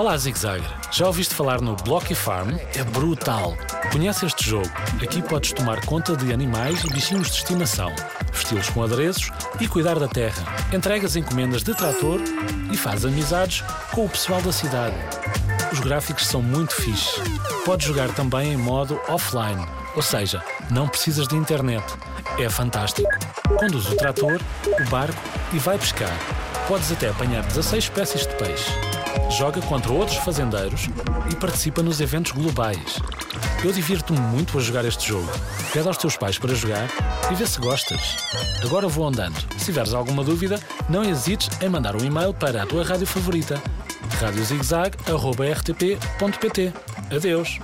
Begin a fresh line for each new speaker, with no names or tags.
Olá, Zig Zag. Já ouviste falar no Blocky Farm? É brutal. Conhece este jogo? Aqui podes tomar conta de animais e bichinhos de estimação, vesti-los com adereços e cuidar da terra. Entregas encomendas de trator e faz amizades com o pessoal da cidade. Os gráficos são muito fixe. Podes jogar também em modo offline, ou seja, não precisas de internet. É fantástico. Conduz o trator, o barco e vai pescar. Podes até apanhar 16 espécies de peixe. Joga contra outros fazendeiros e participa nos eventos globais. Eu divirto-me muito a jogar este jogo. Pede aos teus pais para jogar e vê se gostas. Agora vou andando. Se tiveres alguma dúvida, não hesites em mandar um e-mail para a tua rádio favorita radiozigzag.rtp.pt Adeus!